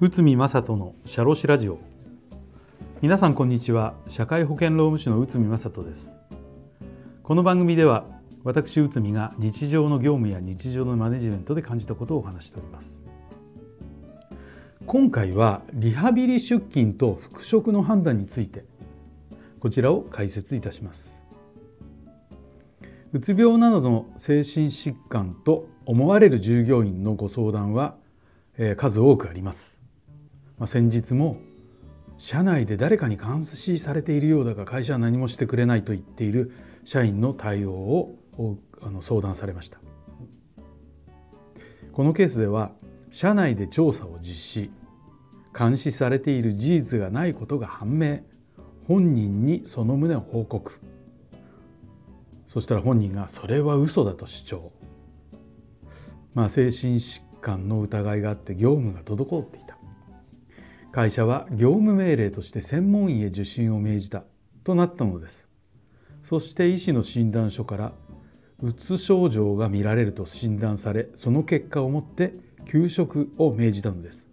内海正人のシャロシラジオ。皆さんこんにちは。社会保険労務士の内海正人です。この番組では私内海が日常の業務や日常のマネジメントで感じたことをお話しております。今回はリハビリ出勤と復職の判断についてこちらを解説いたします。うつ病などの精神疾患と思われる従業員のご相談はえ数多くあります。まあ、先日も社内で誰かに監視されているようだが会社は何もしてくれないと言っている社員の対応をあの相談されました。このケースでは社内で調査を実施監視されている事実がないことが判明。本人にその旨を報告。そしたら本人がそれは嘘だと主張。まあ精神疾患の疑いがあって業務が滞っていた。会社は業務命令として専門医へ受診を命じたとなったのです。そして医師の診断書からうつ症状が見られると診断されその結果をもって休職を命じたのです。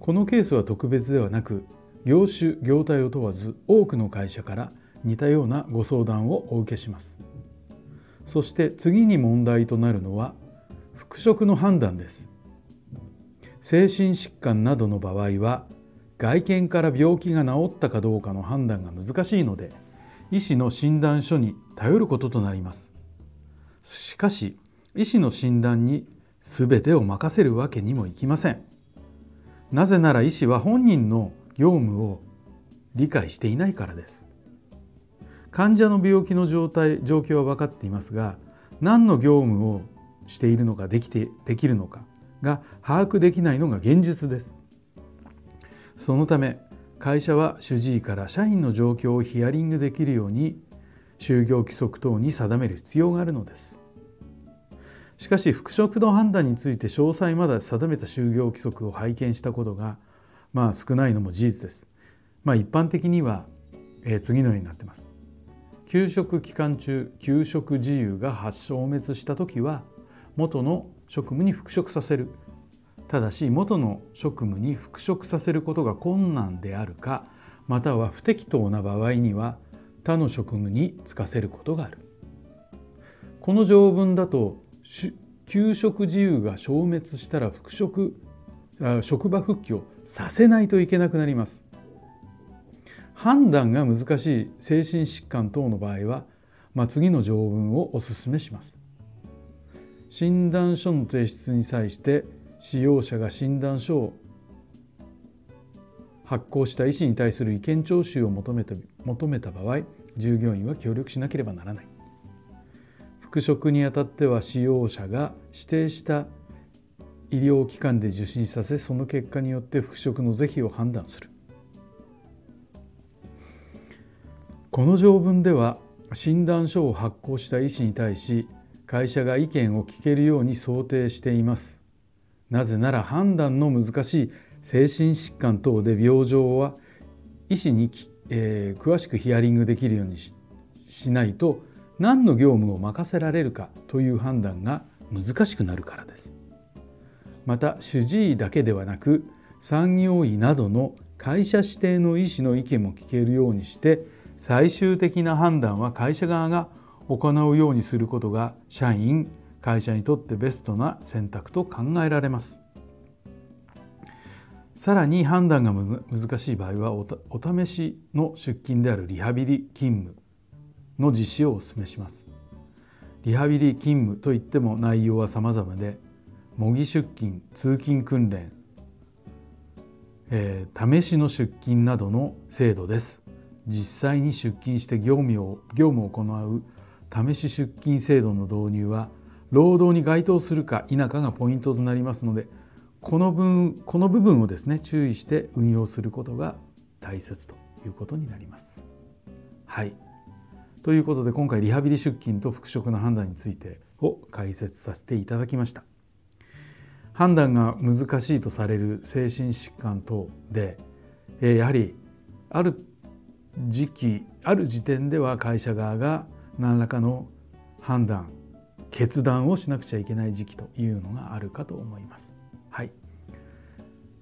このケースは特別ではなく業種業態を問わず多くの会社から似たようなご相談をお受けします。そして次に問題となるのは復職の判断です。精神疾患などの場合は外見から病気が治ったかどうかの判断が難しいので医師の診断書に頼ることとなります。しかし医師の診断に全てを任せるわけにもいきません。なぜなら医師は本人の業務を理解していないからです。患者の病気の状態状況は分かっていますが何の業務をしているのかできてできるのかが把握できないのが現実ですそのため会社は主治医から社員の状況をヒアリングできるように就業規則等に定める必要があるのですしかし復職の判断について詳細まだ定めた就業規則を拝見したことがまあ少ないのも事実です。まあ、一般的には、えー、次のようになってます。休職期間中休職自由が発消滅した時は元の職務に復職させる。ただし元の職務に復職させることが困難であるかまたは不適当な場合には他の職務に就かせることがある。この条文だと休職自由が消滅したら復職職場復帰をさせないといけなくなります。判断が難しい精神疾患等の場合は、まあ、次の条文をお勧めします。診断書の提出に際して使用者が診断書を発行した医師に対する意見聴取を求めた求めた場合従業員は協力しなければならない。復職にあたっては使用者が指定した医療機関で受診させその結果によって復職の是非を判断する。この条文では診断書を発行した医師に対し会社が意見を聞けるように想定しています。なぜなら判断の難しい精神疾患等で病状は医師に、えー、詳しくヒアリングできるようにしないと何の業務を任せられるかという判断が難しくなるからです。また主治医だけではなく産業医などの会社指定の医師の意見も聞けるようにして最終的な判断は会社側が行うようにすることが社員会社にとってベストな選択と考えられます。さらに判断が難しい場合はお試しの出勤であるリハビリ勤務の実施をお勧めします。リハビリ勤務といっても内容は様々で模擬出勤通勤訓練、えー、試しの出勤などの制度です。実際に出勤して業務を業務を行う試し出勤制度の導入は労働に該当するか否かがポイントとなりますのでこの分この部分をですね注意して運用することが大切ということになります。はいということで今回リハビリ出勤と復職の判断についてを解説させていただきました。判断が難しいとされる精神疾患等でやはりある時期ある時点では会社側が何らかの判断決断をしなくちゃいけない時期というのがあるかと思います。はい。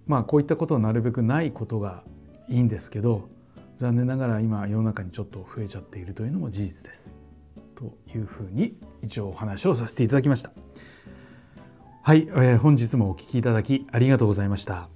まあこういったことはなるべくないことがいいんですけど残念ながら今世の中にちょっと増えちゃっているというのも事実です。というふうに一応お話をさせていただきました。はい、えー、本日もお聴きいただきありがとうございました。